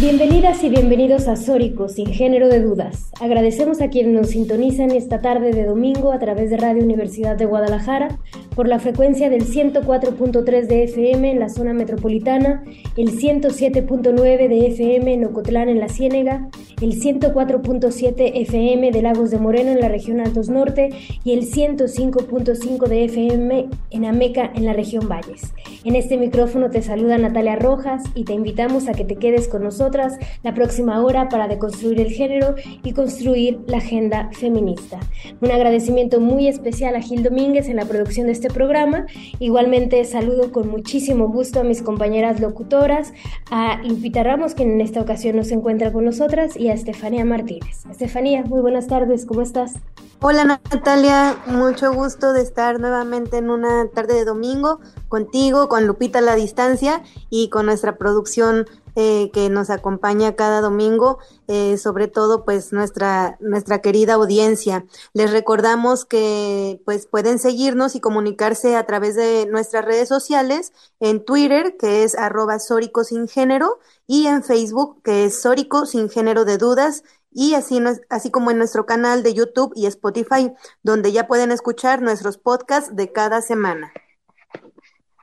Bienvenidas y bienvenidos a Sórico, sin género de dudas. Agradecemos a quienes nos sintonizan esta tarde de domingo a través de Radio Universidad de Guadalajara por la frecuencia del 104.3 de FM en la zona metropolitana, el 107.9 de FM en Ocotlán en la Ciénega, el 104.7 FM de Lagos de Moreno en la región Altos Norte y el 105.5 de FM en Ameca en la región Valles. En este micrófono te saluda Natalia Rojas y te invitamos a que te quedes con nosotros la próxima hora para deconstruir el género y construir la agenda feminista. Un agradecimiento muy especial a Gil Domínguez en la producción de este programa. Igualmente saludo con muchísimo gusto a mis compañeras locutoras, a Lupita Ramos, quien en esta ocasión no se encuentra con nosotras, y a Estefanía Martínez. Estefanía, muy buenas tardes, ¿cómo estás? Hola Natalia, mucho gusto de estar nuevamente en una tarde de domingo contigo, con Lupita a la distancia y con nuestra producción eh, que nos acompaña cada domingo, eh, sobre todo pues nuestra, nuestra querida audiencia. Les recordamos que pues pueden seguirnos y comunicarse a través de nuestras redes sociales, en Twitter, que es arroba Sórico sin género, y en Facebook, que es Sórico sin género de dudas, y así, así como en nuestro canal de YouTube y Spotify, donde ya pueden escuchar nuestros podcasts de cada semana.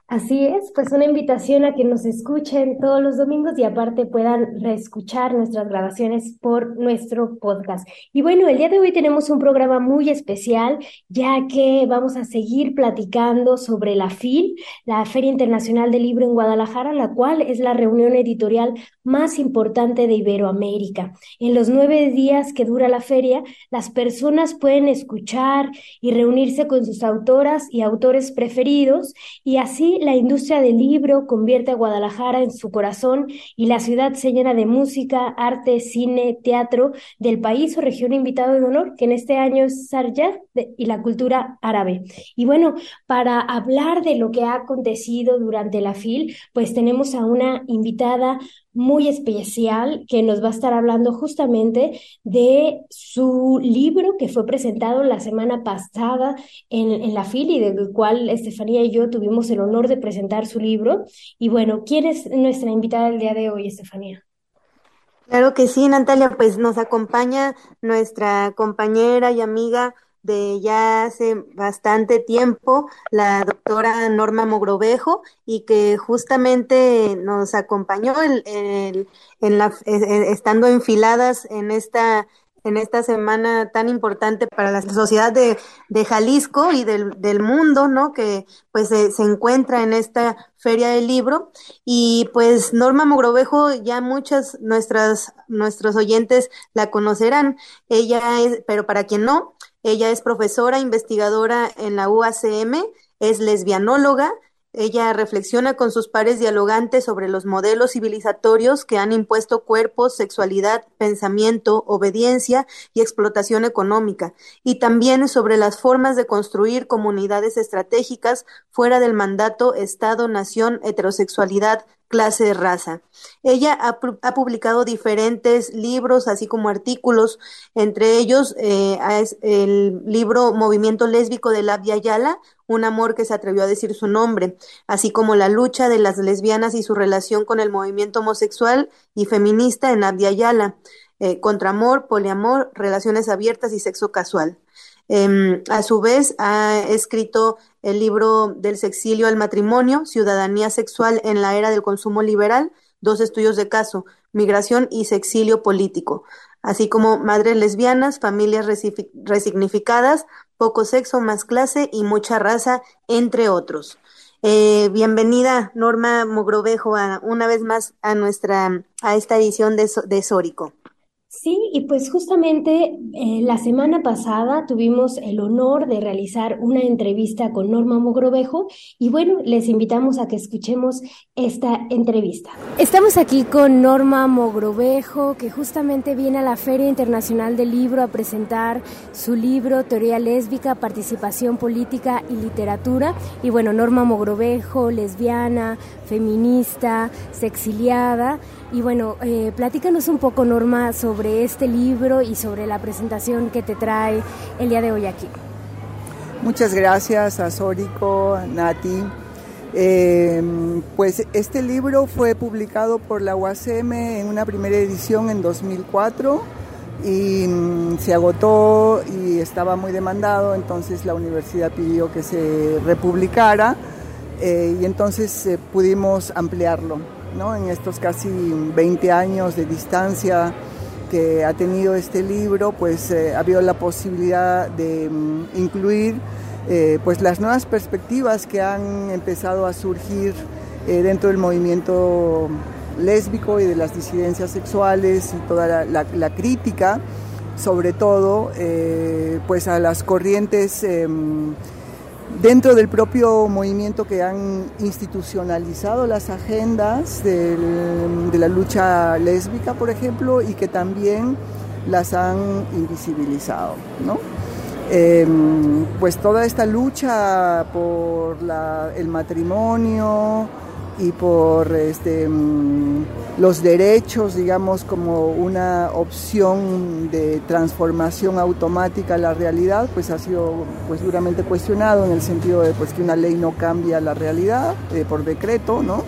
Así es, pues una invitación a que nos escuchen todos los domingos y aparte puedan reescuchar nuestras grabaciones por nuestro podcast. Y bueno, el día de hoy tenemos un programa muy especial, ya que vamos a seguir platicando sobre la FIL, la Feria Internacional del Libro en Guadalajara, la cual es la reunión editorial más importante de Iberoamérica. En los nueve días que dura la feria, las personas pueden escuchar y reunirse con sus autoras y autores preferidos y así la industria del libro convierte a Guadalajara en su corazón y la ciudad se llena de música, arte, cine, teatro del país o región invitado de honor, que en este año es Sarjad y la cultura árabe. Y bueno, para hablar de lo que ha acontecido durante la FIL, pues tenemos a una invitada muy especial que nos va a estar hablando justamente de su libro que fue presentado la semana pasada en, en la FIL y del cual Estefanía y yo tuvimos el honor de presentar su libro. Y bueno, ¿quién es nuestra invitada el día de hoy, Estefanía? Claro que sí, Natalia, pues nos acompaña nuestra compañera y amiga de ya hace bastante tiempo, la doctora Norma Mogrovejo, y que justamente nos acompañó en la, estando enfiladas en esta en esta semana tan importante para la sociedad de, de Jalisco y del, del, mundo, ¿no? Que pues se, se, encuentra en esta feria del libro. Y pues Norma Mogrovejo, ya muchas nuestras, nuestros oyentes la conocerán. Ella es, pero para quien no, ella es profesora investigadora en la UACM, es lesbianóloga, ella reflexiona con sus pares dialogantes sobre los modelos civilizatorios que han impuesto cuerpos, sexualidad, pensamiento, obediencia y explotación económica, y también sobre las formas de construir comunidades estratégicas fuera del mandato Estado, nación, heterosexualidad, clase de raza. Ella ha, publicado diferentes libros, así como artículos, entre ellos eh, el libro Movimiento Lésbico de la Yala, un amor que se atrevió a decir su nombre, así como la lucha de las lesbianas y su relación con el movimiento homosexual y feminista en Abya Yala, eh, contra amor, poliamor, relaciones abiertas y sexo casual. Eh, a su vez, ha escrito el libro Del sexilio al matrimonio, Ciudadanía sexual en la era del consumo liberal, dos estudios de caso, migración y sexilio político, así como madres lesbianas, familias resignificadas, poco sexo, más clase y mucha raza, entre otros. Eh, bienvenida Norma Mogrovejo a, una vez más a nuestra a esta edición de, de Sórico. Sí, y pues justamente eh, la semana pasada tuvimos el honor de realizar una entrevista con Norma Mogrovejo y bueno, les invitamos a que escuchemos esta entrevista. Estamos aquí con Norma Mogrovejo, que justamente viene a la Feria Internacional del Libro a presentar su libro Teoría Lésbica, Participación Política y Literatura. Y bueno, Norma Mogrovejo, lesbiana, feminista, sexiliada. Y bueno, eh, platícanos un poco, Norma, sobre este libro y sobre la presentación que te trae el día de hoy aquí. Muchas gracias a Sórico, a Nati. Eh, pues este libro fue publicado por la UACM en una primera edición en 2004 y mm, se agotó y estaba muy demandado, entonces la universidad pidió que se republicara eh, y entonces pudimos ampliarlo. En estos casi 20 años de distancia que ha tenido este libro, pues eh, ha habido la posibilidad de mm, incluir eh, pues las nuevas perspectivas que han empezado a surgir eh, dentro del movimiento lésbico y de las disidencias sexuales y toda la, crítica, sobre todo pues a las corrientes em, dentro del propio movimiento que han institucionalizado las agendas de la lucha lésbica, por ejemplo, y que también las han invisibilizado. Em, pues toda esta lucha por el matrimonio, y por este, mm, los derechos, digamos, como una opción de transformación automática a la realidad, pues ha sido pues, duramente cuestionado en el sentido de pues, que una ley no cambia la realidad eh, por decreto, ¿no?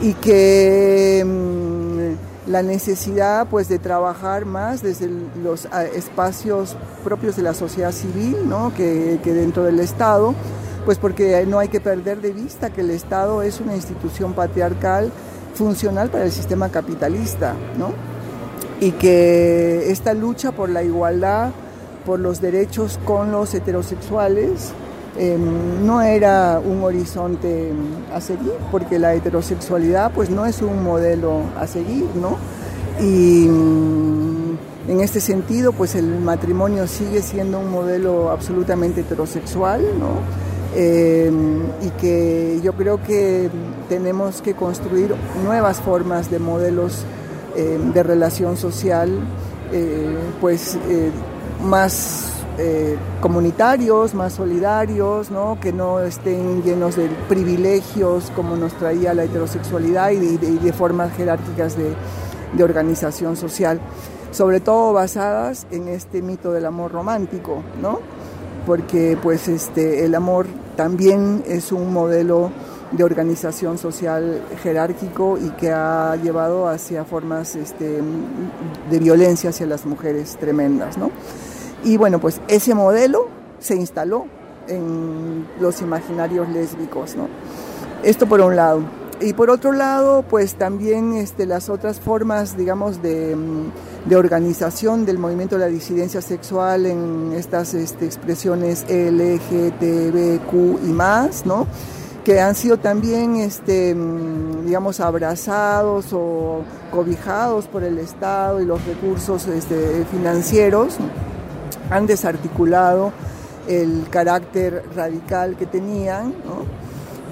Y que mm, la necesidad pues, de trabajar más desde los espacios propios de la sociedad civil, ¿no? que, que dentro del Estado, pues porque no hay que perder de vista que el Estado es una institución patriarcal funcional para el sistema capitalista, ¿no? Y que esta lucha por la igualdad, por los derechos con los heterosexuales, em, no era un horizonte a seguir, porque la heterosexualidad pues no es un modelo a seguir, ¿no? Y mm, en este sentido pues el matrimonio sigue siendo un modelo absolutamente heterosexual, ¿no? Eh, y que yo creo que tenemos que construir nuevas formas de modelos eh, de relación social, eh, pues más comunitarios, más solidarios, ¿no? que no estén llenos de privilegios como nos traía la heterosexualidad y de, formas jerárquicas de, de organización social, sobre todo basadas en este mito del amor romántico, ¿no? Porque pues este, el amor también es un modelo de organización social jerárquico y que ha llevado hacia formas este, de violencia hacia las mujeres tremendas. ¿no? Y bueno, pues ese modelo se instaló en los imaginarios lésbicos. ¿no? Esto por un lado. Y por otro lado, pues también este, las otras formas, digamos, de de organización del movimiento de la disidencia sexual en estas este, expresiones LGTBQ y más, ¿no? que han sido también, este, mm, digamos, abrazados o cobijados por el Estado y los recursos este, financieros, han desarticulado el carácter radical que tenían, ¿no?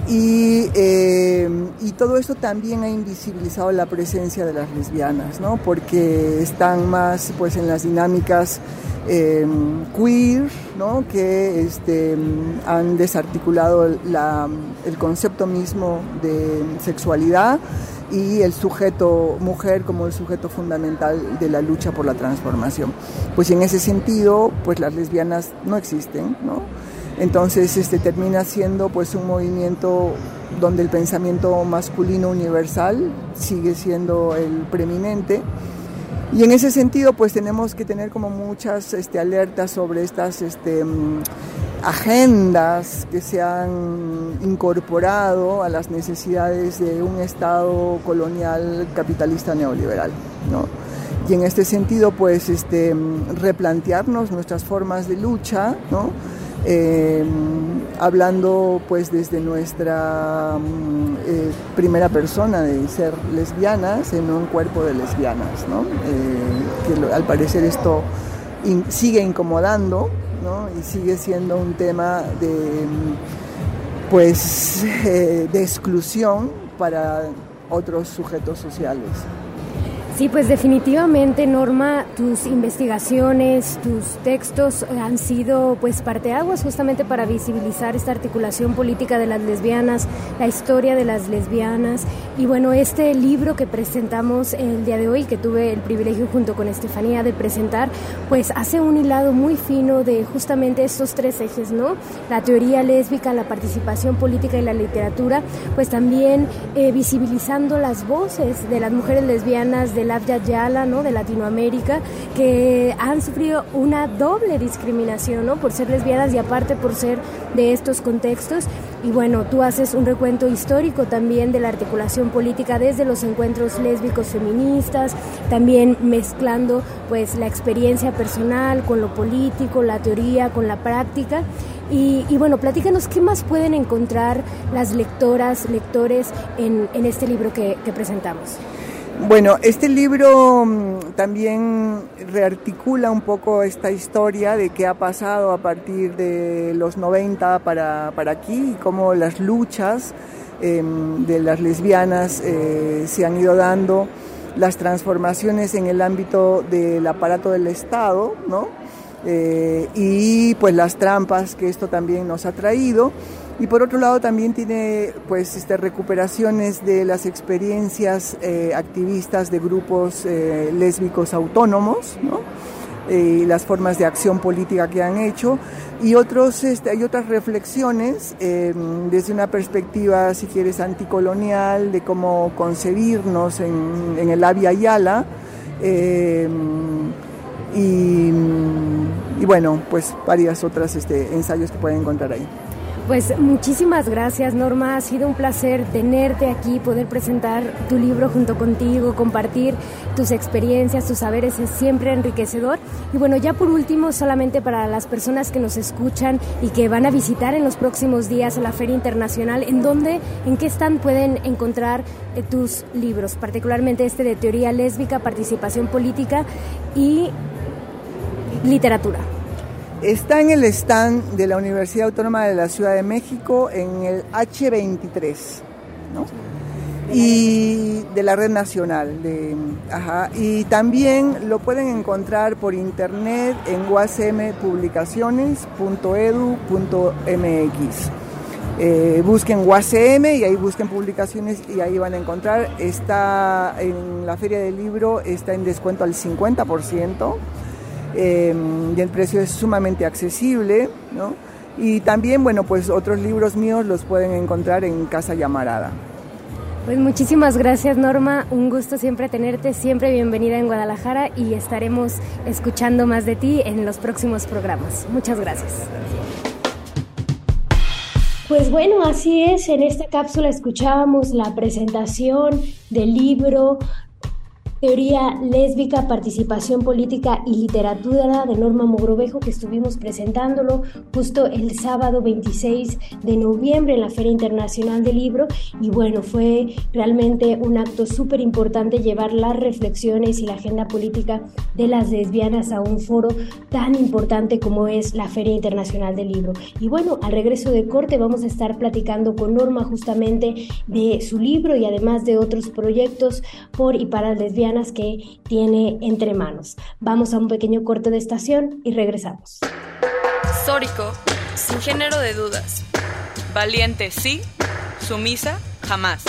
Y, eh, y, todo esto también ha invisibilizado la presencia de las lesbianas, ¿no? porque están más pues, en las dinámicas eh, queer, ¿no? que este, han desarticulado la, el concepto mismo de sexualidad y el sujeto mujer como el sujeto fundamental de la lucha por la transformación. Pues en ese sentido, pues las lesbianas no existen, ¿no? Entonces este, termina siendo pues un movimiento donde el pensamiento masculino universal sigue siendo el preeminente. Y en ese sentido pues tenemos que tener como muchas este, alertas sobre estas este, mm, agendas que se han incorporado a las necesidades de un Estado colonial capitalista neoliberal. Y en este sentido pues este, replantearnos nuestras formas de lucha, ¿no? Em, hablando pues desde nuestra mm, eh, primera persona de ser lesbianas en un cuerpo de lesbianas, ¿no? Eh, que al parecer esto sigue incomodando ¿no? y sigue siendo un tema de, mm, pues, eh, de exclusión para otros sujetos sociales. Sí, pues definitivamente, Norma, tus investigaciones, tus textos han sido pues parteaguas justamente para visibilizar esta articulación política de las lesbianas, la historia de las lesbianas. Y bueno, este libro que presentamos el día de hoy, que tuve el privilegio junto con Estefanía de presentar, pues hace un hilado muy fino de justamente estos tres ejes, ¿no? La teoría lésbica, la participación política y la literatura, pues también eh, visibilizando las voces de las mujeres lesbianas, de Yala, ¿no? de Latinoamérica, que han sufrido una doble discriminación ¿no? por ser lesbianas y aparte por ser de estos contextos. Y bueno, tú haces un recuento histórico también de la articulación política desde los encuentros lésbicos feministas, también mezclando pues la experiencia personal con lo político, la teoría, con la práctica. Y, bueno, platícanos qué más pueden encontrar las lectoras, lectores en, este libro que presentamos. Bueno, este libro mm, también rearticula un poco esta historia de qué ha pasado a partir de los 90 para, aquí y cómo las luchas em, de las lesbianas eh, se han ido dando, las transformaciones en el ámbito del aparato del Estado, ¿no? Eh, y pues las trampas que esto también nos ha traído y por otro lado también tiene pues este, recuperaciones de las experiencias eh, activistas de grupos eh, lésbicos autónomos, ¿no? y las formas de acción política que han hecho y otros este, hay otras reflexiones em, desde una perspectiva si quieres anticolonial de cómo concebirnos en, en el Avia Yala em, y, y, bueno pues varias otras este, ensayos que pueden encontrar ahí. Pues muchísimas gracias Norma, ha sido un placer tenerte aquí, poder presentar tu libro junto contigo, compartir tus experiencias, tus saberes, es siempre enriquecedor. Y bueno, ya por último, solamente para las personas que nos escuchan y que van a visitar en los próximos días la Feria Internacional, ¿en dónde, en qué stand pueden encontrar eh, tus libros, particularmente este de teoría lésbica, participación política y literatura? Está en el stand de la Universidad Autónoma de la Ciudad de México en el H23, ¿no? Y de la red nacional. De, y también lo pueden encontrar por internet en wasmpublicaciones.edu.mx. Eh, busquen UACM y ahí busquen publicaciones y ahí van a encontrar. Está en la feria del libro, está en descuento al 50%. Em, y el precio es sumamente accesible, ¿no? Y también, bueno, pues otros libros míos los pueden encontrar en Casa Llamarada. Pues muchísimas gracias Norma, un gusto siempre tenerte, siempre bienvenida en Guadalajara y estaremos escuchando más de ti en los próximos programas. Muchas gracias. Pues bueno, así es, en esta cápsula escuchábamos la presentación del libro Teoría lésbica, participación política y literatura de Norma Mogrovejo que estuvimos presentándolo justo el sábado 26 de noviembre en la Feria Internacional del Libro y bueno, fue realmente un acto súper importante llevar las reflexiones y la agenda política de las lesbianas a un foro tan importante como es la Feria Internacional del Libro. Y bueno, al regreso de corte vamos a estar platicando con Norma justamente de su libro y además de otros proyectos por y para lesbianas que tiene entre manos. Vamos a un pequeño corte de estación y regresamos. Sórico, sin género de dudas. Valiente sí, sumisa jamás.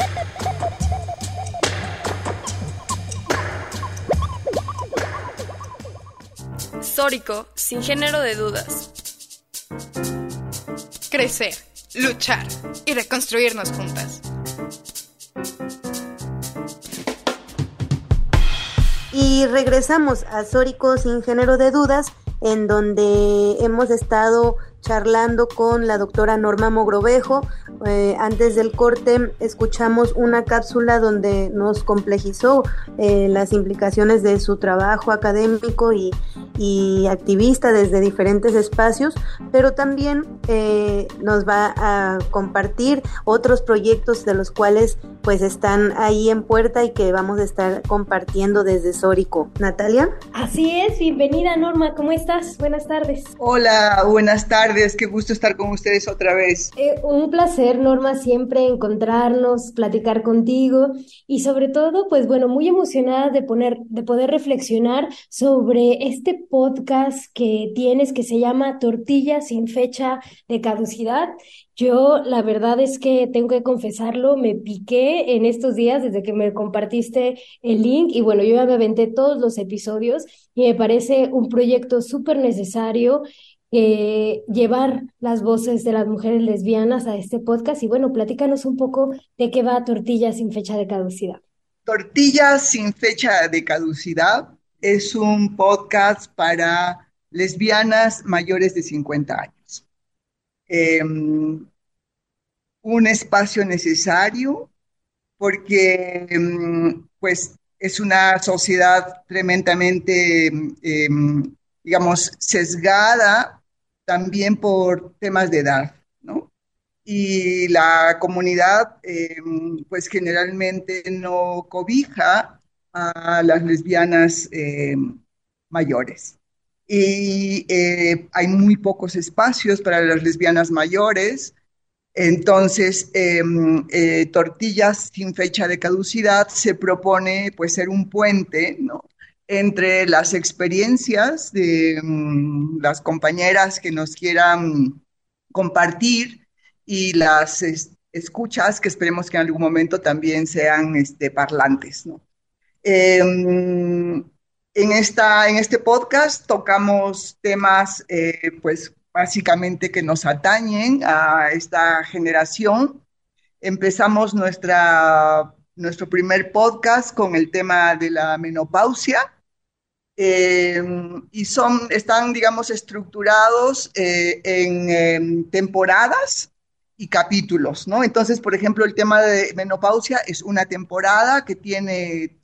Sórico, sin género de dudas. Crecer, luchar y reconstruirnos juntas. Y regresamos a Sórico sin género de dudas, en donde hemos estado charlando con la doctora Norma Mogrovejo. Eh, antes del corte escuchamos una cápsula donde nos complejizó eh, las implicaciones de su trabajo académico y, y activista desde diferentes espacios, pero también eh, nos va a compartir otros proyectos de los cuales pues están ahí en puerta y que vamos a estar compartiendo desde Sórico. Natalia. Así es, bienvenida Norma, ¿cómo estás? Buenas tardes. Hola, buenas tardes, qué gusto estar con ustedes otra vez. Eh, un placer Norma siempre encontrarnos, platicar contigo y sobre todo pues bueno, muy emocionada de poner de poder reflexionar sobre este podcast que tienes que se llama Tortilla sin fecha de caducidad. Yo la verdad es que tengo que confesarlo, me piqué en estos días desde que me compartiste el link y bueno, yo ya me aventé todos los episodios y me parece un proyecto súper necesario eh, llevar las voces de las mujeres lesbianas a este podcast y bueno, platícanos un poco de qué va Tortilla sin fecha de caducidad. Tortilla sin fecha de caducidad es un podcast para lesbianas mayores de 50 años. Em, un espacio necesario porque em, pues es una sociedad tremendamente, em, digamos, sesgada también por temas de edad, ¿no? Y la comunidad pues generalmente no cobija a las lesbianas mayores y eh, hay muy pocos espacios para las lesbianas mayores. Entonces, em, eh, Tortillas sin fecha de caducidad se propone pues ser un puente ¿no? Entre las experiencias de mm, las compañeras que nos quieran compartir y las escuchas que esperemos que en algún momento también sean este, parlantes. ¿no? Em, en, esta, en este podcast tocamos temas, eh, pues básicamente que nos atañen a esta generación. Empezamos nuestra, nuestro primer podcast con el tema de la menopausia. Eh, y son, están, digamos, estructurados eh, en temporadas y capítulos, ¿no? Entonces, por ejemplo, el tema de menopausia es una temporada que tiene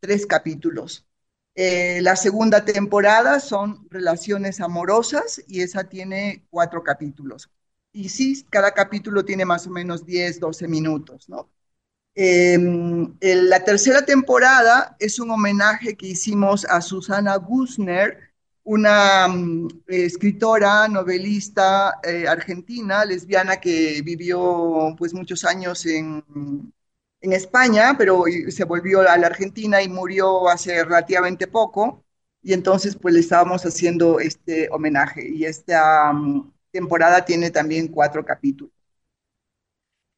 tres capítulos. Eh, la segunda temporada son relaciones amorosas y esa tiene cuatro capítulos. Y sí, cada capítulo tiene más o menos 10, 12 minutos, ¿no? Em, la tercera temporada es un homenaje que hicimos a Susana Gusner, una mm, escritora, novelista eh, argentina, lesbiana que vivió pues muchos años en, en España, pero se volvió a la Argentina y murió hace relativamente poco. Y entonces pues le estábamos haciendo este homenaje. Y esta mm, temporada tiene también cuatro capítulos.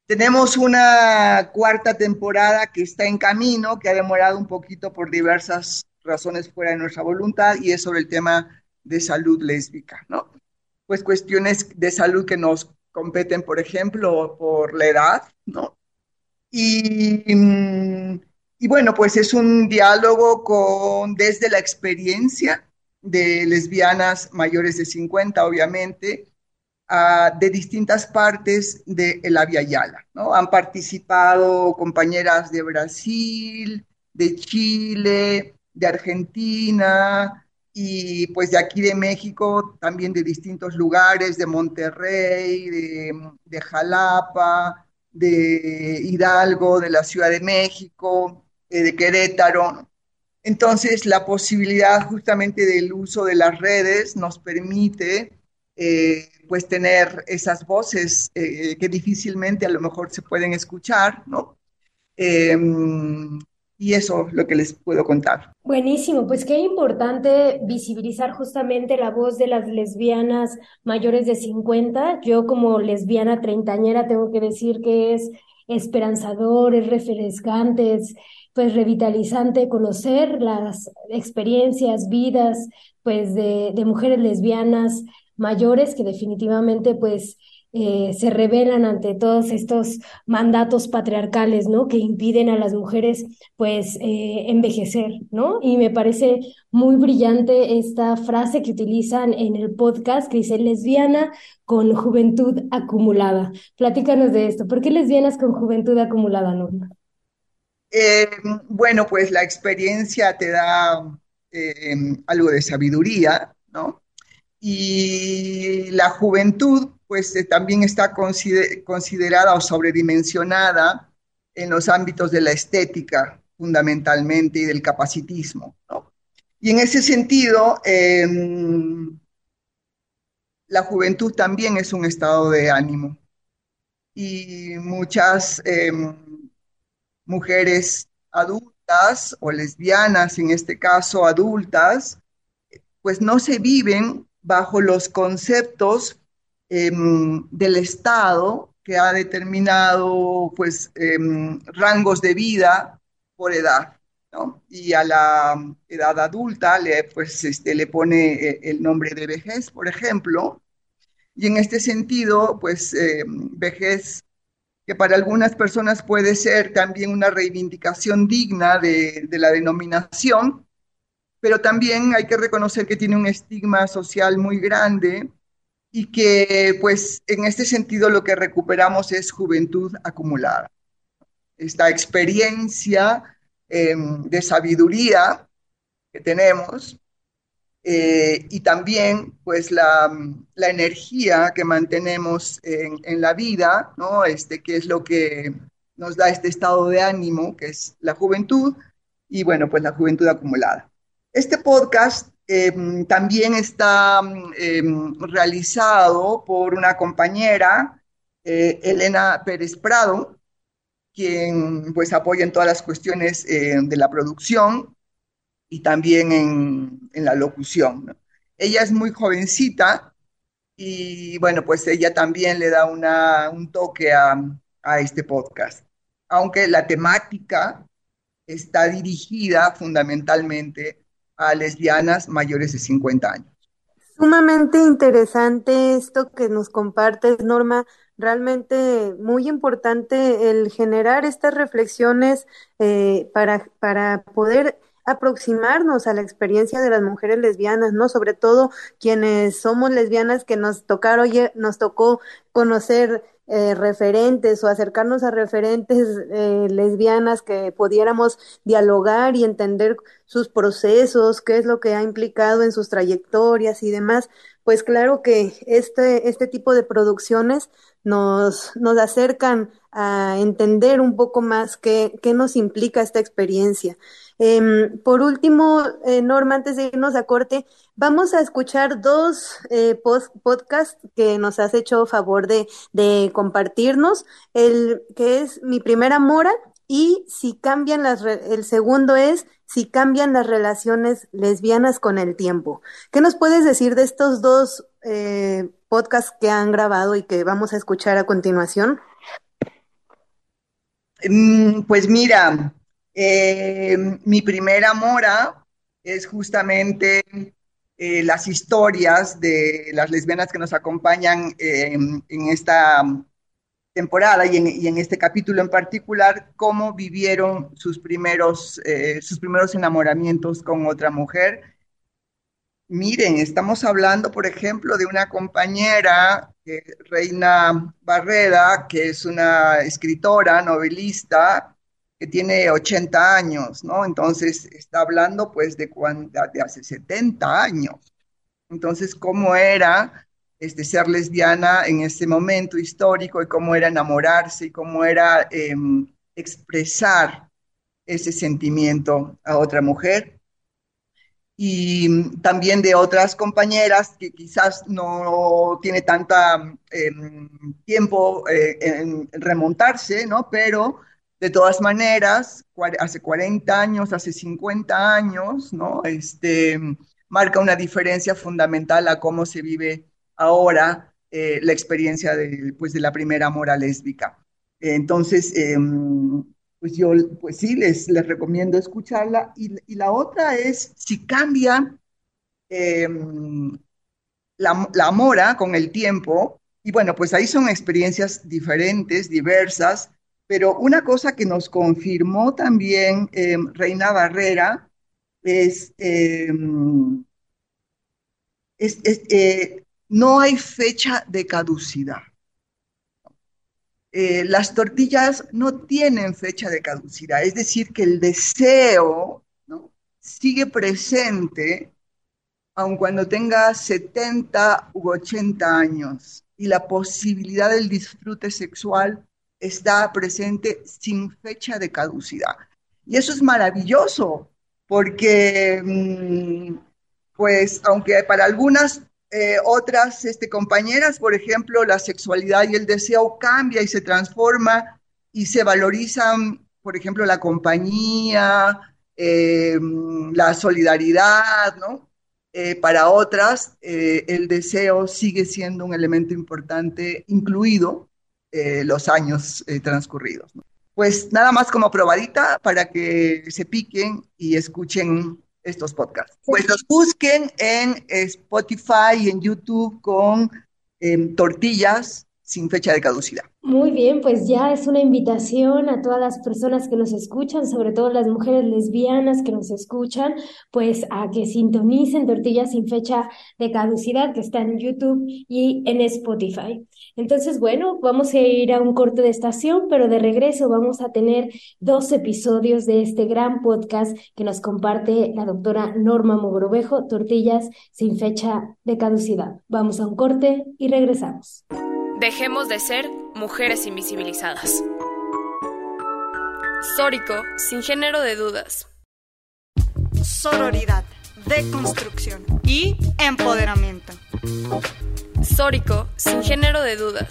Tenemos una cuarta temporada que está en camino, que ha demorado un poquito por diversas razones fuera de nuestra voluntad, y es sobre el tema de salud lésbica, ¿no? Pues cuestiones de salud que nos competen, por ejemplo, por la edad, ¿no? Mm, y, bueno, pues es un diálogo con, desde la experiencia de lesbianas mayores de 50, obviamente, de distintas partes de el Avia Yala. ¿no? Han participado compañeras de Brasil, de Chile, de Argentina y pues de aquí de México, también de distintos lugares, de Monterrey, de, de Jalapa, de Hidalgo, de la Ciudad de México, eh, de Querétaro. Entonces, la posibilidad justamente del uso de las redes nos permite eh, pues tener esas voces eh, que difícilmente a lo mejor se pueden escuchar, ¿no? Em, y eso es lo que les puedo contar. Buenísimo, pues qué importante visibilizar justamente la voz de las lesbianas mayores de 50. Yo como lesbiana treintañera tengo que decir que es esperanzador, es refrescante, es pues revitalizante conocer las experiencias, vidas pues de, de mujeres lesbianas mayores que definitivamente pues eh, se rebelan ante todos estos mandatos patriarcales, ¿no? Que impiden a las mujeres, pues, eh, envejecer, ¿no? Y me parece muy brillante esta frase que utilizan en el podcast que dice lesbiana con juventud acumulada. Platícanos de esto. ¿Por qué lesbianas con juventud acumulada, Norma? Eh, bueno, pues la experiencia te da eh, algo de sabiduría, ¿no? Y la juventud, pues eh, también está consider considerada o sobredimensionada en los ámbitos de la estética, fundamentalmente, y del capacitismo, ¿no? Y en ese sentido, em, la juventud también es un estado de ánimo. Y muchas em, mujeres adultas o lesbianas, en este caso adultas, pues no se viven bajo los conceptos eh, del Estado que ha determinado pues eh, rangos de vida por edad. Y a la edad adulta le, pues, este, le pone eh, el nombre de vejez, por ejemplo. Y en este sentido, pues eh, vejez que para algunas personas puede ser también una reivindicación digna de, de la denominación, pero también hay que reconocer que tiene un estigma social muy grande y que pues en este sentido lo que recuperamos es juventud acumulada. Esta experiencia eh, de sabiduría que tenemos eh, y también pues la, energía que mantenemos en, en, la vida, ¿no? Este, que es lo que nos da este estado de ánimo, que es la juventud, y bueno, pues la juventud acumulada. Este podcast eh, también está eh, realizado por una compañera, eh, Elena Pérez Prado, quien pues apoya en todas las cuestiones eh, de la producción y también en, la locución. Ella es muy jovencita y bueno, pues ella también le da un toque a, a este podcast, aunque la temática está dirigida fundamentalmente a lesbianas mayores de 50 años. Sumamente interesante esto que nos compartes, Norma. Realmente muy importante el generar estas reflexiones eh, para, para poder aproximarnos a la experiencia de las mujeres lesbianas, ¿no? Sobre todo quienes somos lesbianas que nos tocaron, nos tocó conocer eh, referentes o acercarnos a referentes eh, lesbianas que pudiéramos dialogar y entender sus procesos, qué es lo que ha implicado en sus trayectorias y demás, pues claro que este, este tipo de producciones nos, nos acercan a entender un poco más qué, qué nos implica esta experiencia. Eh, por último, eh, Norma, antes de irnos a corte, vamos a escuchar dos eh, podcasts que nos has hecho favor de, de, compartirnos. El que es Mi Primera Mora y si cambian las, el segundo es si cambian las relaciones lesbianas con el tiempo. ¿Qué nos puedes decir de estos dos eh, podcasts que han grabado y que vamos a escuchar a continuación? Mm, pues mira, eh, mi primera mora es justamente eh, las historias de las lesbianas que nos acompañan eh, en esta temporada y en, y en, este capítulo en particular, cómo vivieron sus primeros, sus primeros enamoramientos con otra mujer. Miren, estamos hablando, por ejemplo, de una compañera, Reina Barreda, que es una escritora, novelista, que tiene 80 años, ¿no? Entonces está hablando pues de, cuando, de hace 70 años. Entonces, ¿cómo era este, ser lesbiana en ese momento histórico y cómo era enamorarse y cómo era eh, expresar ese sentimiento a otra mujer? y también de otras compañeras que quizás no tiene tanta eh, tiempo en remontarse, ¿no? Pero de todas maneras, hace 40 años, hace 50 años, ¿no? Este, marca una diferencia fundamental a cómo se vive ahora eh, la experiencia de, pues, de la primera mora lésbica. Entonces, eh, pues yo, pues sí, les, les recomiendo escucharla. Y, y, la otra es, si cambia eh, la, la, mora con el tiempo, Y bueno, pues ahí son experiencias diferentes, diversas, pero una cosa que nos confirmó también eh, Reina Barrera es, eh, es, eh, no hay fecha de caducidad. las tortillas no tienen fecha de caducidad, es decir, que el deseo sigue presente aun cuando tenga 70 u 80 años y la posibilidad del disfrute sexual está presente sin fecha de caducidad. Y eso es maravilloso, porque, mm, pues, aunque para algunas eh, otras este, compañeras, por ejemplo, la sexualidad y el deseo cambia y se transforma y se valorizan, por ejemplo, la compañía, eh, la solidaridad, ¿no? Eh, para otras, el deseo sigue siendo un elemento importante, incluido eh, los años transcurridos. Pues nada más como probadita para que se piquen y escuchen estos podcasts. Pues los busquen en Spotify y en YouTube con em, tortillas sin fecha de caducidad. Muy bien, pues ya es una invitación a todas las personas que nos escuchan, sobre todo las mujeres lesbianas que nos escuchan, pues a que sintonicen Tortillas sin fecha de caducidad que está en YouTube y en Spotify. Entonces, bueno, vamos a ir a un corte de estación, pero de regreso vamos a tener dos episodios de este gran podcast que nos comparte la doctora Norma Mogrovejo, Tortillas sin fecha de caducidad. Vamos a un corte y regresamos. Dejemos de ser mujeres invisibilizadas. Sórico, sin género de dudas. Sororidad, deconstrucción y empoderamiento. Sórico, sin género de dudas.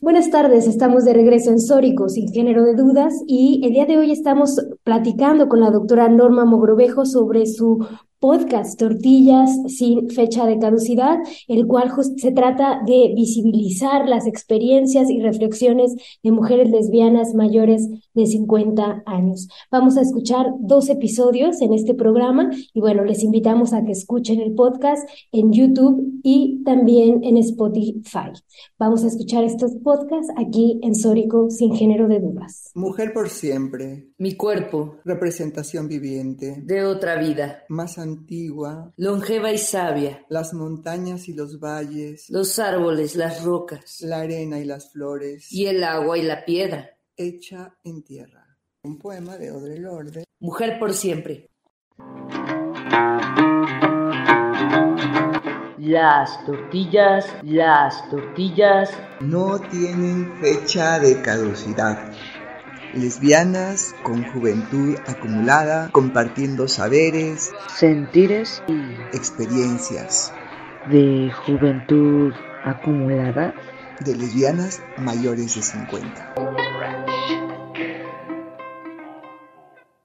Buenas tardes, estamos de regreso en Sórico, sin género de dudas, y el día de hoy estamos platicando con la doctora Norma Mogrovejo sobre su podcast Tortillas sin fecha de caducidad, el cual se trata de visibilizar las experiencias y reflexiones de mujeres lesbianas mayores de 50 años. Vamos a escuchar dos episodios en este programa y bueno, les invitamos a que escuchen el podcast en YouTube y también en Spotify. Vamos a escuchar estos podcasts aquí en Sórico sin género de dudas. Mujer por siempre. Mi cuerpo. Representación viviente. De otra vida. Más antigua, longeva y sabia, las montañas y los valles, los árboles, las rocas, la arena y las flores, y el agua y la piedra, hecha en tierra. Un poema de Audre Lorde. Mujer por siempre. Las tortillas, las tortillas no tienen fecha de caducidad lesbianas con juventud acumulada, compartiendo saberes, sentires y experiencias. De juventud acumulada. De lesbianas mayores de 50.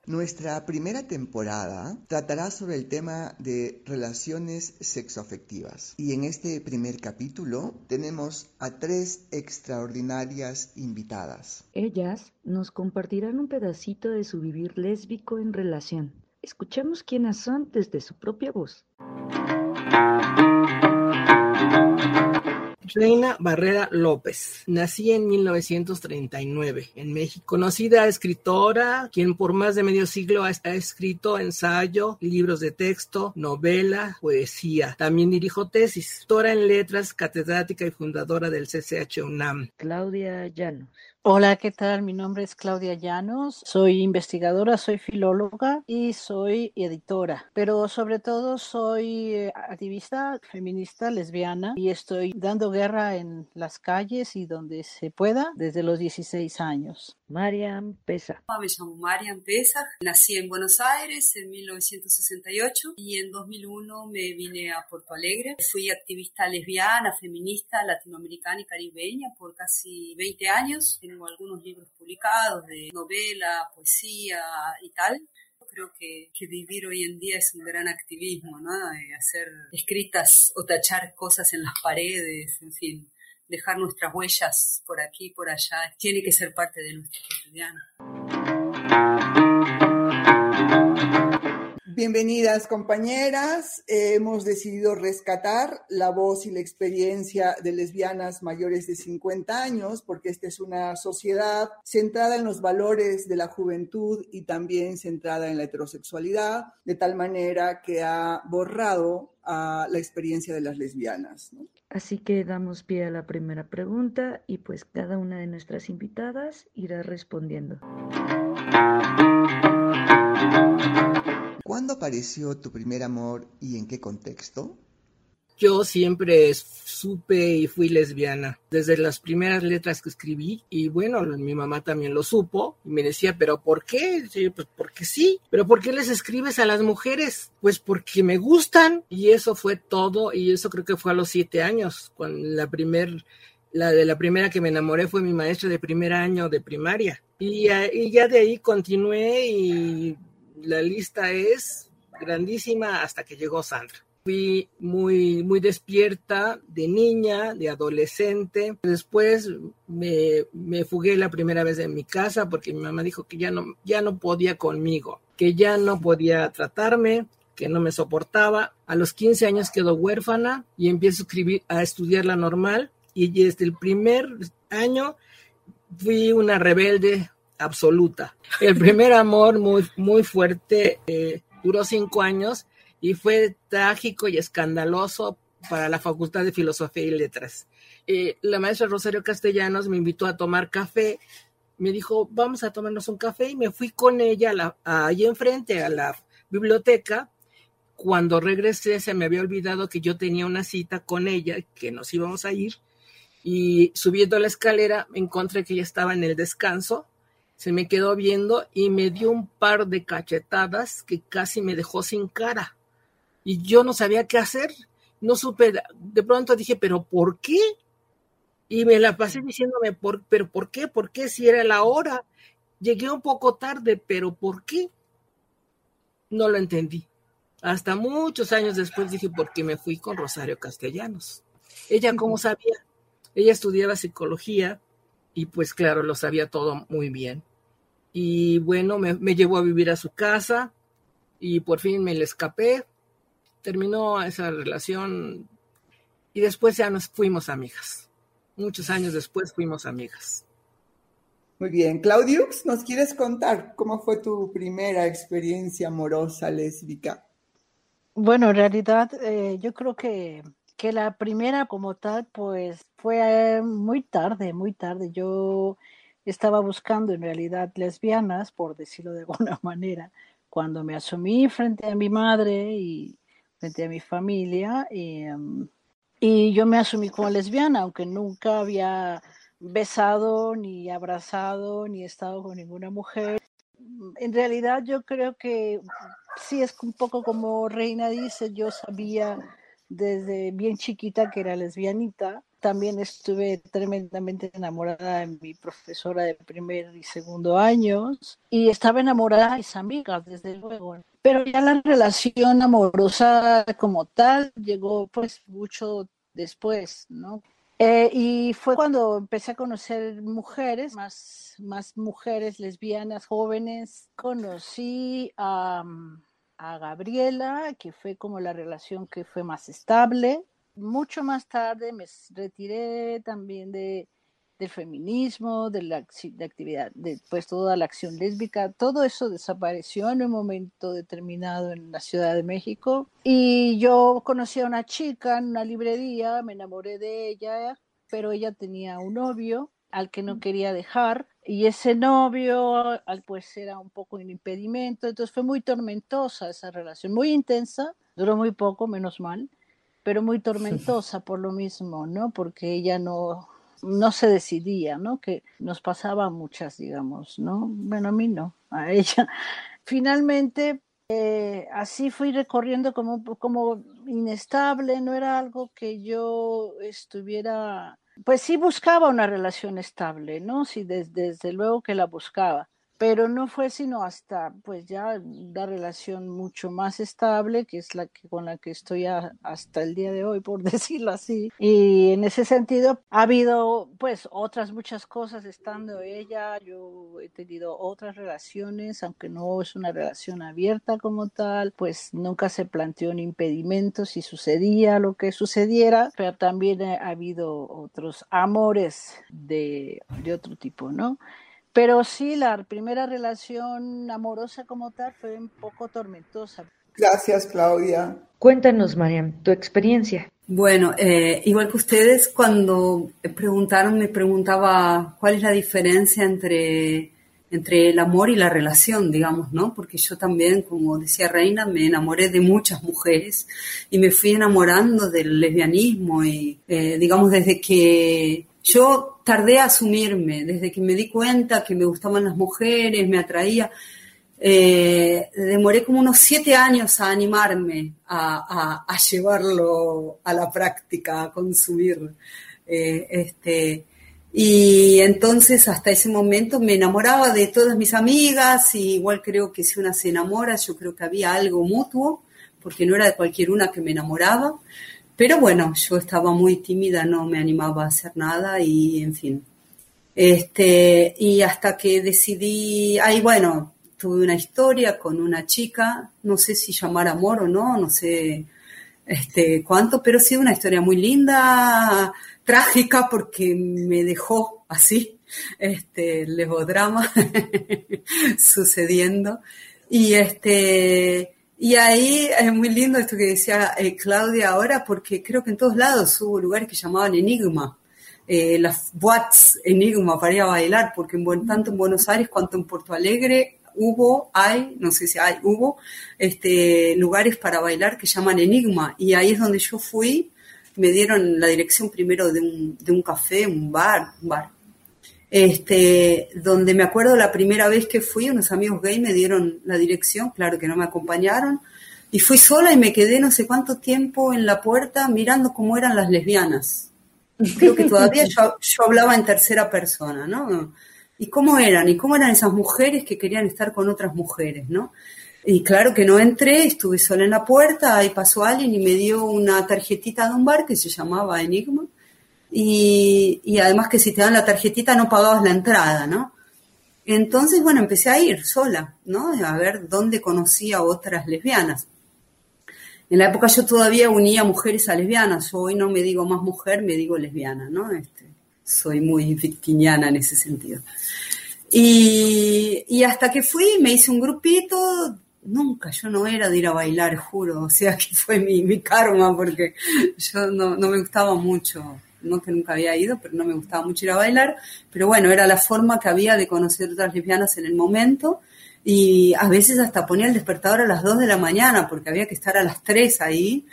Nuestra primera temporada tratará sobre el tema de relaciones sexoafectivas y en este primer capítulo tenemos a tres extraordinarias invitadas. Ellas nos compartirán un pedacito de su vivir lésbico en relación. Escuchemos quiénes son desde su propia voz. Reina Barrera López. Nací en 1939 en México. Conocida escritora, quien por más de medio siglo ha, escrito ensayo, libros de texto, novela, poesía. También dirijo tesis. Doctora en letras, catedrática y fundadora del CCH UNAM. Claudia Llanos. Hola, ¿qué tal? Mi nombre es Claudia Llanos, soy investigadora, soy filóloga y soy editora, pero sobre todo soy eh, activista feminista lesbiana y estoy dando guerra en las calles y donde se pueda desde los 16 años. Marian Pesa. Me llamo Marian Pesa, nací en Buenos Aires en 1968 y en 2001 me vine a Porto Alegre. Fui activista lesbiana, feminista, latinoamericana y caribeña por casi 20 años. Tengo algunos libros publicados de novela, poesía y tal creo que, que, vivir hoy en día es un gran activismo, ¿no? hacer escritas o tachar cosas en las paredes, en fin dejar nuestras huellas por aquí, por allá, tiene que ser parte de nuestro cotidiano. Bienvenidas compañeras. hemos decidido rescatar la voz y la experiencia de lesbianas mayores de 50 años porque esta es una sociedad centrada en los valores de la juventud y también centrada en la heterosexualidad, de tal manera que ha borrado a la experiencia de las lesbianas. Así que damos pie a la primera pregunta y pues cada una de nuestras invitadas irá respondiendo. ¿Cuándo apareció tu primer amor y en qué contexto? Yo siempre supe y fui lesbiana desde las primeras letras que escribí y bueno, mi mamá también lo supo y me decía, pero ¿por qué? Sí, pues porque sí, pero ¿por qué les escribes a las mujeres? Pues porque me gustan y eso fue todo y eso creo que fue a los siete años, cuando la primer, la de la primera que me enamoré fue mi maestra de primer año de primaria y, y ya de ahí continué y la lista es grandísima hasta que llegó Sandra. Fui muy, muy despierta de niña, de adolescente. Después me, me fugué la primera vez de mi casa porque mi mamá dijo que ya no, ya no podía conmigo, que ya no podía tratarme, que no me soportaba. A los 15 años quedó huérfana y empiezo a, escribir, a estudiar la normal y desde el primer año fui una rebelde absoluta. El primer amor muy, muy fuerte eh, duró cinco años y fue trágico y escandaloso para la Facultad de Filosofía y Letras. Eh, la maestra Rosario Castellanos me invitó a tomar café, me dijo, vamos a tomarnos un café y me fui con ella la, allí enfrente a la biblioteca. Cuando regresé se me había olvidado que yo tenía una cita con ella, que nos íbamos a ir, y subiendo la escalera me encontré que ella estaba en el descanso se me quedó viendo y me dio un par de cachetadas que casi me dejó sin cara. Y yo no sabía qué hacer. No supe, de pronto dije, pero ¿por qué? Y me la pasé diciéndome, ¿por, pero ¿por qué? ¿Por qué si era la hora? Llegué un poco tarde, pero ¿por qué? No lo entendí. Hasta muchos años después dije, ¿por qué me fui con Rosario Castellanos? Ella, ¿cómo sabía? Ella estudiaba psicología y pues claro, lo sabía todo muy bien. Y bueno, me, llevó a vivir a su casa y por fin me le escapé. Terminó esa relación y después ya nos fuimos amigas. Muchos años después fuimos amigas. Muy bien. Claudiux, ¿nos quieres contar cómo fue tu primera experiencia amorosa lésbica? Bueno, en realidad eh, yo creo que que la primera como tal, pues fue muy tarde, muy tarde. Yo estaba buscando en realidad lesbianas, por decirlo de alguna manera, cuando me asumí frente a mi madre y frente a mi familia. Y, em, y yo me asumí como lesbiana, aunque nunca había besado, ni abrazado, ni estado con ninguna mujer. En realidad yo creo que sí es un poco como Reina dice, yo sabía desde bien chiquita que era lesbianita. También estuve tremendamente enamorada de mi profesora de primer y segundo años y estaba enamorada de mis amigas, desde luego. Pero ya la relación amorosa como tal llegó pues mucho después, ¿no? Eh, y fue cuando empecé a conocer mujeres, más, más mujeres lesbianas jóvenes. Conocí a a Gabriela, que fue como la relación que fue más estable. Mucho más tarde me retiré también de, del feminismo, de la de actividad, de pues toda la acción lésbica, todo eso desapareció en un momento determinado en la Ciudad de México. Y yo conocí a una chica en una librería, me enamoré de ella, pero ella tenía un novio al que no quería dejar y ese novio pues era un poco un impedimento, entonces fue muy tormentosa esa relación, muy intensa, duró muy poco, menos mal, pero muy tormentosa por lo mismo, ¿no? Porque ella no, no se decidía, ¿no? Que nos pasaba muchas, digamos, ¿no? Bueno, a mí no, a ella. Finalmente, eh, así fui recorriendo como, como inestable, no era algo que yo estuviera pues sí buscaba una relación estable, ¿no? Sí, desde, luego que la buscaba, pero no fue sino hasta pues ya una relación mucho más estable, que es la que con la que estoy hasta el día de hoy, por decirlo así. Y en ese sentido ha habido pues otras muchas cosas estando ella, yo he tenido otras relaciones, aunque no es una relación abierta como tal, pues nunca se planteó un impedimento si sucedía lo que sucediera, pero también ha habido otros amores de, de otro tipo, ¿no? Pero sí, la primera relación amorosa como tal fue un poco tormentosa. Gracias, Claudia. Cuéntanos, Mariam, tu experiencia. Bueno, eh, igual que ustedes, cuando preguntaron, me preguntaba cuál es la diferencia entre, entre el amor y la relación, digamos, ¿no? Porque yo también, como decía Reina, me enamoré de muchas mujeres y me fui enamorando del lesbianismo y, eh, digamos, desde que yo tardé a asumirme, desde que me di cuenta que me gustaban las mujeres, me atraía. Eh, demoré como unos siete años a animarme a, llevarlo a la práctica, a consumir. Eh, este, y entonces hasta ese momento me enamoraba de todas mis amigas, y igual creo que si una se enamora, yo creo que había algo mutuo, porque no era de cualquier una que me enamoraba. Pero bueno, yo estaba muy tímida, no me animaba a hacer nada y en fin. Este, y hasta que decidí, ahí bueno, tuve una historia con una chica, no sé si llamar amor o no, no sé este, cuánto, pero sí una historia muy linda, trágica porque me dejó así, este, levodrama sucediendo. Y este, y ahí es muy lindo esto que decía eh, Claudia ahora, porque creo que en todos lados hubo lugares que llamaban Enigma, eh, las boats Enigma para ir a bailar, porque en tanto en Buenos Aires cuanto en Porto Alegre hubo, hay, no sé si hay, hubo este, lugares para bailar que llaman Enigma. Y ahí es donde yo fui, me dieron la dirección primero de un, de un café, un bar, un bar este, donde me acuerdo la primera vez que fui, unos amigos gay me dieron la dirección, claro que no me acompañaron, y fui sola y me quedé no sé cuánto tiempo en la puerta mirando cómo eran las lesbianas. Creo que todavía yo, hablaba en tercera persona, ¿no? ¿Y cómo eran? ¿Y cómo eran esas mujeres que querían estar con otras mujeres, ¿no? Y claro que no entré, estuve sola en la puerta, ahí pasó alguien y me dio una tarjetita de un bar que se llamaba Enigma y, además que si te dan la tarjetita no pagabas la entrada, ¿no? Entonces, bueno, empecé a ir sola, ¿no? A ver dónde conocía otras lesbianas. En la época yo todavía unía mujeres a lesbianas, hoy no me digo más mujer, me digo lesbiana, ¿no? Este, soy muy victiniana en ese sentido. Y, hasta que fui, me hice un grupito, nunca, yo no era de ir a bailar, juro, o sea que fue mi, karma, porque yo no, no me gustaba mucho no que nunca había ido, pero no me gustaba mucho ir a bailar, pero bueno, era la forma que había de conocer otras lesbianas en el momento y a veces hasta ponía el despertador a las 2 de la mañana porque había que estar a las 3 ahí.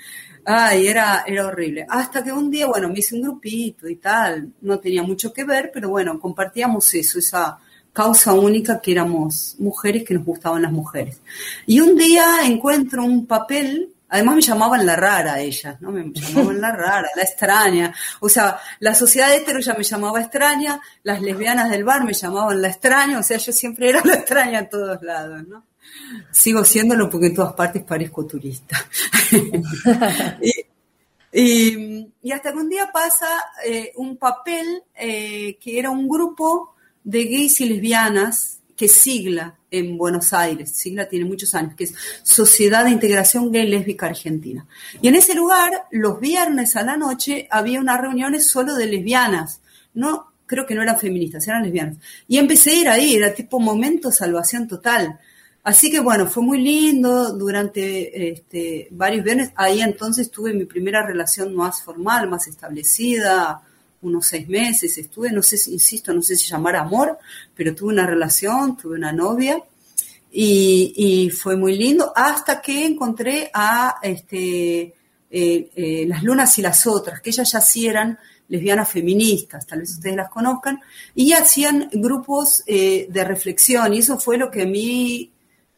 Ay, era, era horrible. Hasta que un día, bueno, me hice un grupito y tal, no tenía mucho que ver, pero bueno, compartíamos eso, esa causa única que éramos mujeres que nos gustaban las mujeres. Y un día encuentro un papel Además me llamaban la rara ellas, ¿no? Me llamaban la rara, la extraña. O sea, la sociedad hetero ya me llamaba extraña, las lesbianas del bar me llamaban la extraña, o sea, yo siempre era la extraña en todos lados, ¿no? Sigo siéndolo porque en todas partes parezco turista. y, hasta que un día pasa eh, un papel eh, que era un grupo de gays y lesbianas que sigla en Buenos Aires, sigla tiene muchos años, que es Sociedad de Integración Gay Lésbica Argentina. Y en ese lugar, los viernes a la noche, había unas reuniones solo de lesbianas, no, creo que no eran feministas, eran lesbianas. Y empecé a ir ahí, era tipo momento salvación total. Así que bueno, fue muy lindo durante este, varios viernes. Ahí entonces tuve mi primera relación más formal, más establecida, unos seis meses, estuve, no sé si, insisto, no sé si llamar amor, pero tuve una relación, tuve una novia y, fue muy lindo hasta que encontré a este, eh, eh, las lunas y las otras, que ellas ya sí eran lesbianas feministas, tal vez ustedes las conozcan, y hacían grupos eh, de reflexión y eso fue lo que a mí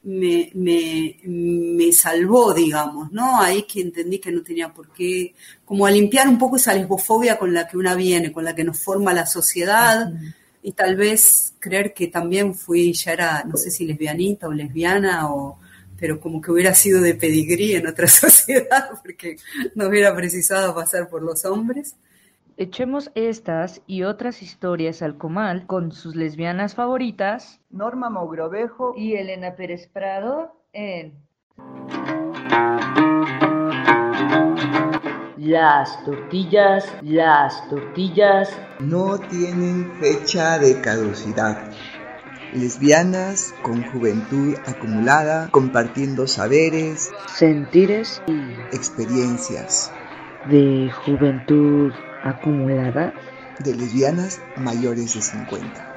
me, me, me, salvó, digamos, ¿no? Ahí que entendí que no tenía por qué, como a limpiar un poco esa lesbofobia con la que una viene, con la que nos forma la sociedad, y tal vez creer que también fui, ya era, no sé si lesbianita o lesbiana, o, pero como que hubiera sido de pedigrí en otra sociedad, porque no hubiera precisado pasar por los hombres. Echemos estas y otras historias al comal con sus lesbianas favoritas, Norma Mogrovejo y Elena Pérez Prado en Las tortillas, las tortillas no tienen fecha de caducidad. Lesbianas con juventud acumulada, compartiendo saberes, sentires y experiencias. De juventud acumulada. De lesbianas mayores de 50.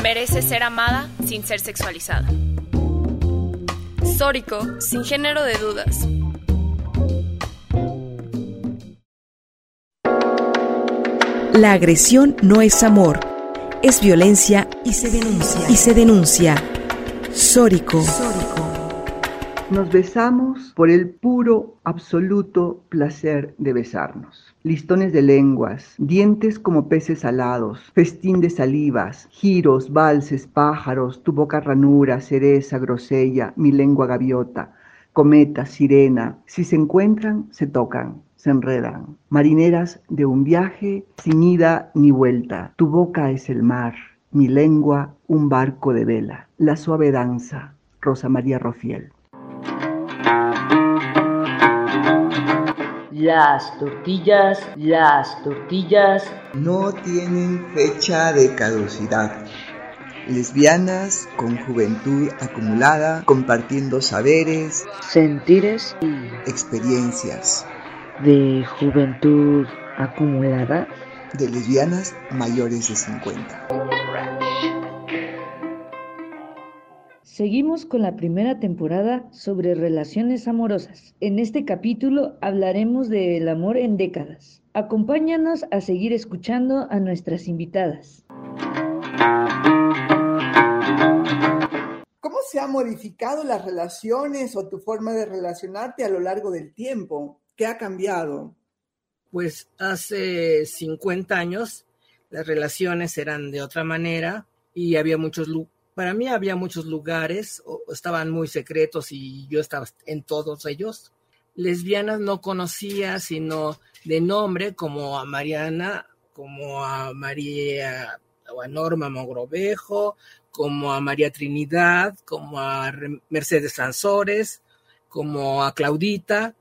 Merece ser amada sin ser sexualizada. Sórico, sin género de dudas. La agresión no es amor, es violencia y se denuncia. Y se denuncia. Sórico. Nos besamos por el puro, absoluto placer de besarnos. Listones de lenguas, dientes como peces alados, festín de salivas, giros, valses, pájaros, tu boca ranura, cereza, grosella, mi lengua gaviota, cometa, sirena. Si se encuentran, se tocan, se enredan. Marineras de un viaje sin ida ni vuelta. Tu boca es el mar, mi lengua un barco de vela. La suave danza. Rosa María Rofiel. Las tortillas, las tortillas no tienen fecha de caducidad. Lesbianas con juventud acumulada, compartiendo saberes, sentires y experiencias. De juventud acumulada. De lesbianas mayores de 50. Seguimos con la primera temporada sobre relaciones amorosas. En este capítulo hablaremos del amor en décadas. Acompáñanos a seguir escuchando a nuestras invitadas. ¿Cómo se han modificado las relaciones o tu forma de relacionarte a lo largo del tiempo? ¿Qué ha cambiado? Pues hace 50 años las relaciones eran de otra manera y había muchos para mí había muchos lugares, estaban muy secretos y yo estaba en todos ellos. Lesbianas no conocía, sino de nombre, como a Mariana, como a María o a Norma Mogrovejo, como a María Trinidad, como a Mercedes Sansores, como a Claudita,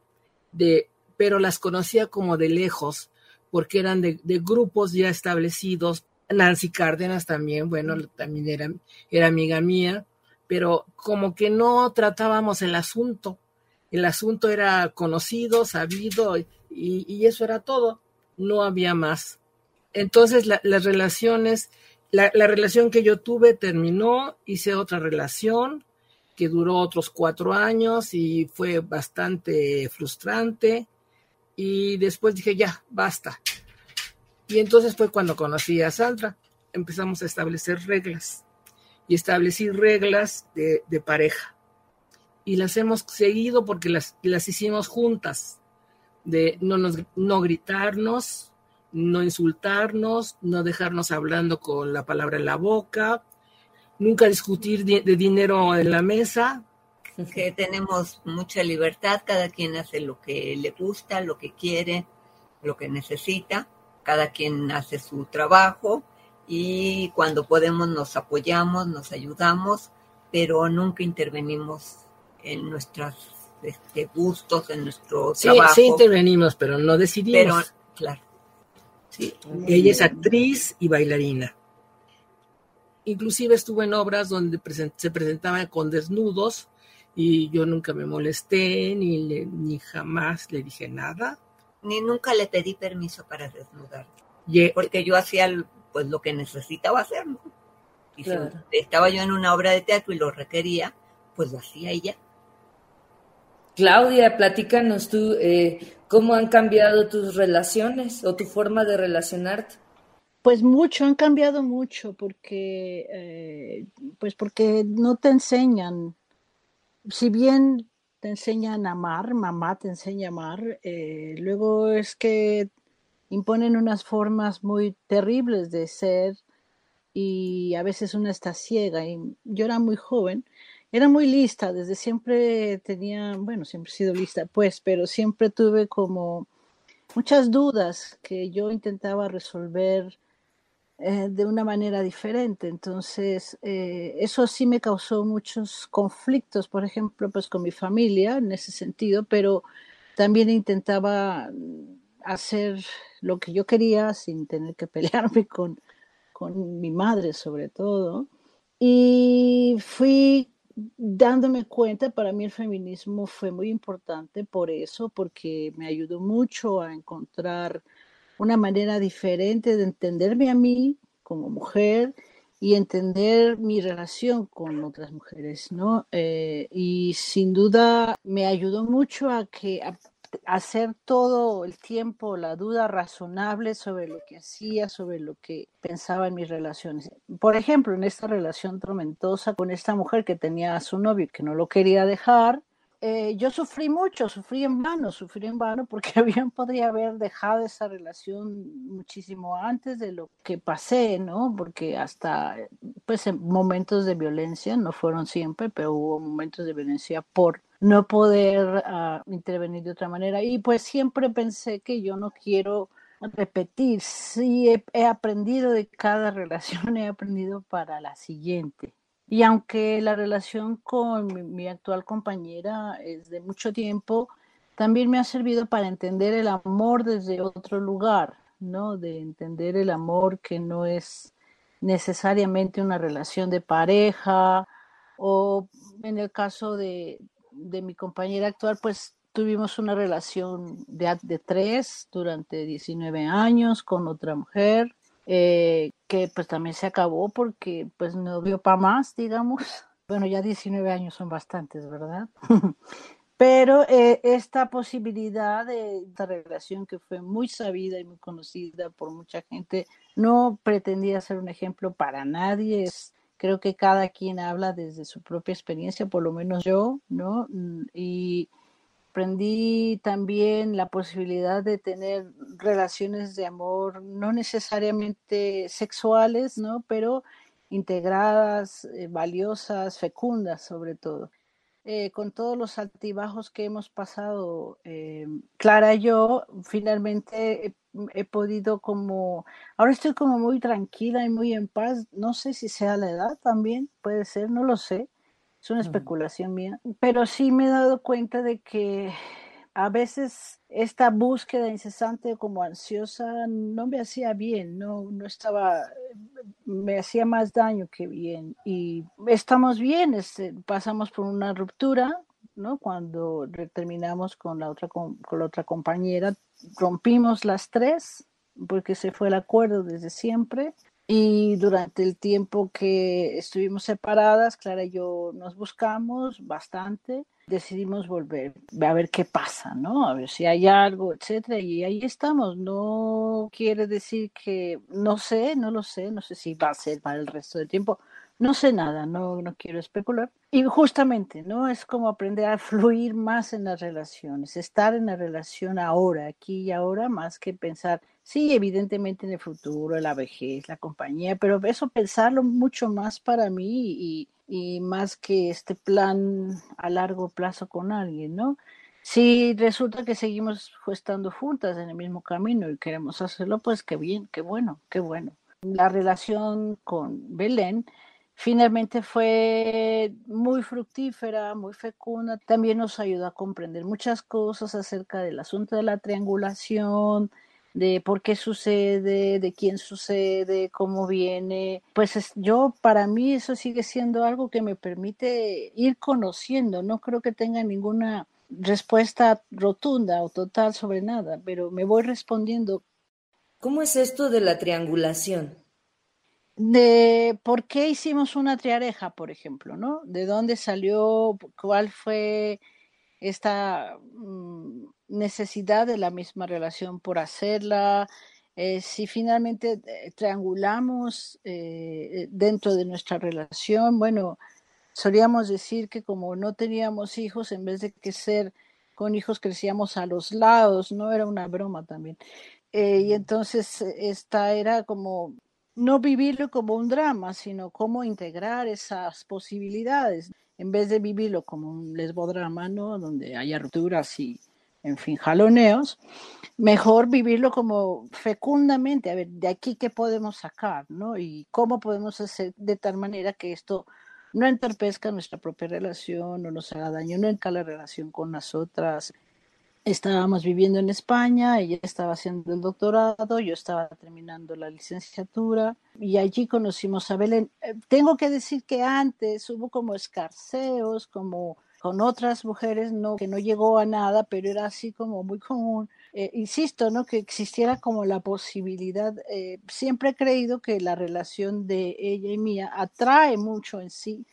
pero las conocía como de lejos, porque eran de grupos ya establecidos, Nancy Cárdenas también, bueno, también era, era amiga mía, pero como que no tratábamos el asunto. El asunto era conocido, sabido, y, y eso era todo. No había más. Entonces las relaciones, la, la, relación que yo tuve terminó, hice otra relación que duró otros cuatro años y fue bastante frustrante. Y después dije, ya, basta, y entonces fue cuando conocí a Sandra. Empezamos a establecer reglas y establecí reglas de, pareja. Y las hemos seguido porque las, las hicimos juntas, de no, nos, no gritarnos, no insultarnos, no dejarnos hablando con la palabra en la boca, nunca discutir de, de dinero en la mesa. Que tenemos mucha libertad, cada quien hace lo que le gusta, lo que quiere, lo que necesita cada quien hace su trabajo y cuando podemos nos apoyamos, nos ayudamos, pero nunca intervenimos en nuestros este, gustos, en nuestro sí, trabajo. Sí, intervenimos, pero no decidimos. Pero, claro. Sí. Ella es actriz y bailarina. Inclusive estuvo en obras donde se presentaba con desnudos y yo nunca me molesté ni, le, ni jamás le dije nada ni nunca le pedí permiso para desnudar. Yeah. Porque yo hacía pues lo que necesitaba hacer, ¿no? Y claro. si estaba yo en una obra de teatro y lo requería, pues lo hacía ella. Claudia, platícanos tú, eh, ¿cómo han cambiado tus relaciones o tu forma de relacionarte? Pues mucho, han cambiado mucho porque, eh, pues porque no te enseñan. Si bien te enseñan a amar, mamá te enseña a amar, eh, luego es que imponen unas formas muy terribles de ser y a veces uno está ciega. Y yo era muy joven, era muy lista, desde siempre tenía, bueno, siempre he sido lista, pues, pero siempre tuve como muchas dudas que yo intentaba resolver eh, de una manera diferente. Entonces, eh, eso sí me causó muchos conflictos, por ejemplo, pues con mi familia en ese sentido, pero también intentaba hacer lo que yo quería sin tener que pelearme con, con mi madre sobre todo. Y fui dándome cuenta, para mí el feminismo fue muy importante por eso, porque me ayudó mucho a encontrar una manera diferente de entenderme a mí como mujer y entender mi relación con otras mujeres, ¿no? Eh, y sin duda me ayudó mucho a que hacer todo el tiempo la duda razonable sobre lo que hacía, sobre lo que pensaba en mis relaciones. Por ejemplo, en esta relación tormentosa con esta mujer que tenía a su novio que no lo quería dejar, eh, yo sufrí mucho, sufrí en vano, sufrí en vano porque bien podría haber dejado esa relación muchísimo antes de lo que pasé, ¿no? Porque hasta, pues, en momentos de violencia, no fueron siempre, pero hubo momentos de violencia por no poder uh, intervenir de otra manera. Y pues siempre pensé que yo no quiero repetir, sí he aprendido de cada relación, he aprendido para la siguiente. Y aunque la relación con mi, actual compañera es de mucho tiempo, también me ha servido para entender el amor desde otro lugar, ¿no? De entender el amor que no es necesariamente una relación de pareja o en el caso de, de mi compañera actual, pues tuvimos una relación de, de tres durante 19 años con otra mujer, eh, que pues también se acabó porque pues no dio para más, digamos. Bueno, ya 19 años son bastantes, ¿verdad? Pero eh, esta posibilidad de esta relación que fue muy sabida y muy conocida por mucha gente, no pretendía ser un ejemplo para nadie, es Creo que cada quien habla desde su propia experiencia, por lo menos yo, ¿no? Mm, y aprendí también la posibilidad de tener relaciones de amor, no necesariamente sexuales, ¿no? Pero integradas, eh, valiosas, fecundas sobre todo. Eh, con todos los altibajos que hemos pasado, eh, Clara yo, finalmente he, he, podido como, ahora estoy como muy tranquila y muy en paz, no sé si sea la edad también, puede ser, no lo sé, es una especulación mía, pero sí me he dado cuenta de que a veces esta búsqueda incesante como ansiosa no me hacía bien, no, no estaba, me hacía más daño que bien. Y estamos bien, este, pasamos por una ruptura, ¿no? Cuando terminamos con la otra, con, con la otra compañera, rompimos las tres porque se fue el acuerdo desde siempre y durante el tiempo que estuvimos separadas, Clara y yo nos buscamos bastante, decidimos volver a ver qué pasa, ¿no? A ver si hay algo, etcétera, y ahí estamos. No quiere decir que no sé, no lo sé, no sé si va a ser para el resto del tiempo. No sé nada, no, no quiero especular. Y justamente, ¿no? Es como aprender a fluir más en las relaciones, estar en la relación ahora, aquí y ahora, más que pensar, sí, evidentemente en el futuro, la vejez, la compañía, pero eso pensarlo mucho más para mí y, y más que este plan a largo plazo con alguien, ¿no? Si resulta que seguimos estando juntas en el mismo camino y queremos hacerlo, pues qué bien, qué bueno, qué bueno. La relación con Belén finalmente fue muy fructífera, muy fecunda. También nos ayudó a comprender muchas cosas acerca del asunto de la triangulación, de por qué sucede, de quién sucede, cómo viene. Pues es, yo, para mí, eso sigue siendo algo que me permite ir conociendo. No creo que tenga ninguna respuesta rotunda o total sobre nada, pero me voy respondiendo. ¿Cómo es esto de la triangulación? De por qué hicimos una triareja, por ejemplo, ¿no? ¿De dónde salió? ¿Cuál fue esta mm, necesidad de la misma relación por hacerla? Eh, si finalmente eh, triangulamos eh, dentro de nuestra relación, bueno, solíamos decir que como no teníamos hijos, en vez de que ser con hijos crecíamos a los lados, no era una broma también. Eh, y entonces esta era como no vivirlo como un drama, sino cómo integrar esas posibilidades, en vez de vivirlo como un lesbodrama, ¿no? Donde haya rupturas y, en fin, jaloneos, mejor vivirlo como fecundamente, a ver, de aquí qué podemos sacar, ¿no? Y cómo podemos hacer de tal manera que esto no entorpezca nuestra propia relación, no nos haga daño nunca la relación con las otras. Estábamos viviendo en España, ella estaba haciendo el doctorado, yo estaba terminando la licenciatura y allí conocimos a Belén. Eh, tengo que decir que antes hubo como escarceos, como con otras mujeres, no, que no llegó a nada, pero era así como muy común. Eh, insisto, ¿no? Que existiera como la posibilidad, eh, siempre he creído que la relación de ella y mía atrae mucho en sí,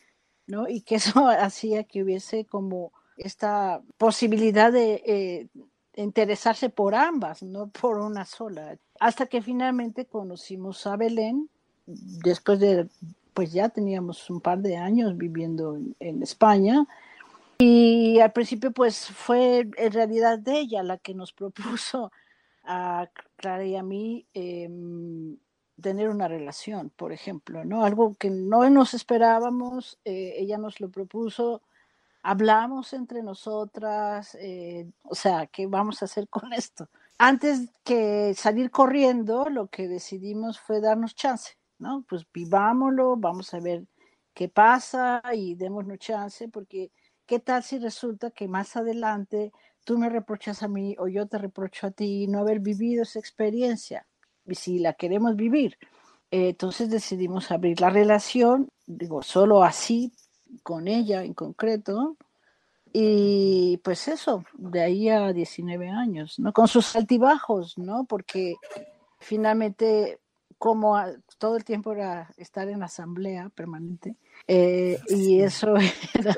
¿no? Y que eso hacía que hubiese como esta posibilidad de eh, interesarse por ambas, no por una sola. Hasta que finalmente conocimos a Belén, después de, pues ya teníamos un par de años viviendo en España, y al principio, pues fue en realidad de ella la que nos propuso a Clara y a mí em, tener una relación, por ejemplo, ¿no? Algo que no nos esperábamos, eh, ella nos lo propuso, hablamos entre nosotras, eh, o sea, ¿qué vamos a hacer con esto? Antes que salir corriendo, lo que decidimos fue darnos chance, ¿no? Pues vivámoslo, vamos a ver qué pasa y démonos chance, porque ¿Qué tal si resulta que más adelante tú me reprochas a mí o yo te reprocho a ti no haber vivido esa experiencia? Y si la queremos vivir, eh, entonces decidimos abrir la relación, digo, solo así, con ella en concreto, y pues eso, de ahí a 19 años, ¿no? Con sus altibajos, ¿no? Porque finalmente, como todo el tiempo era estar en asamblea permanente, eh, y eso era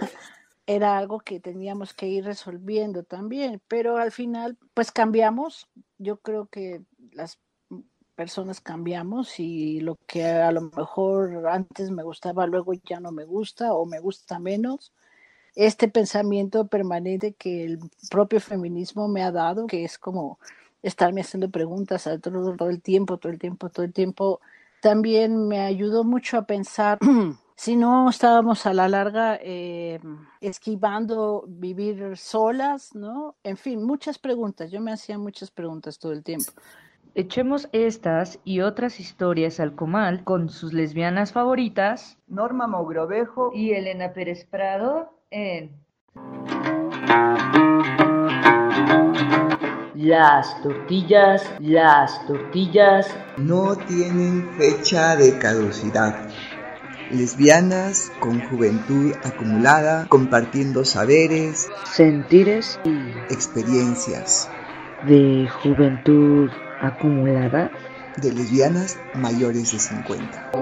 era algo que teníamos que ir resolviendo también, pero al final pues cambiamos, yo creo que las personas cambiamos y lo que a lo mejor antes me gustaba luego ya no me gusta o me gusta menos. Este pensamiento permanente que el propio feminismo me ha dado, que es como estarme haciendo preguntas todo, todo el tiempo, todo el tiempo, todo el tiempo, también me ayudó mucho a pensar si no estábamos a la larga eh, esquivando vivir solas, ¿no? En fin, muchas preguntas. Yo me hacía muchas preguntas todo el tiempo. Echemos estas y otras historias al comal con sus lesbianas favoritas, Norma Mogrovejo y Elena Pérez Prado en Las tortillas, las tortillas. No tienen fecha de caducidad. Lesbianas con juventud acumulada, compartiendo saberes, sentires y experiencias. De juventud acumulada. De lesbianas mayores de 50.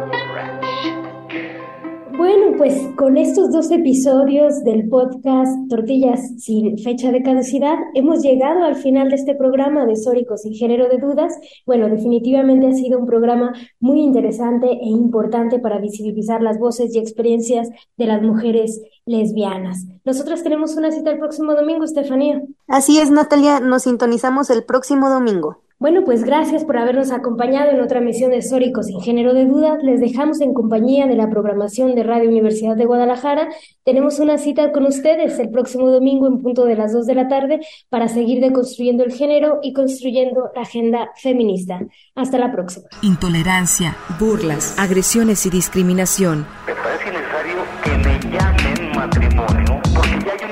Bueno, pues con estos dos episodios del podcast Tortillas sin fecha de caducidad, hemos llegado al final de este programa de Sóricos sin género de dudas. Bueno, definitivamente ha sido un programa muy interesante e importante para visibilizar las voces y experiencias de las mujeres lesbianas. Nosotros tenemos una cita el próximo domingo, Estefanía. Así es, Natalia, nos sintonizamos el próximo domingo. Bueno, pues gracias por habernos acompañado en otra misión de Sóricos sin género de dudas. Les dejamos en compañía de la programación de Radio Universidad de Guadalajara. Tenemos una cita con ustedes el próximo domingo en punto de las 2 de la tarde para seguir deconstruyendo el género y construyendo la agenda feminista. Hasta la próxima. Intolerancia, burlas, agresiones y discriminación. Me parece necesario que me llamen matrimonio porque ya hay una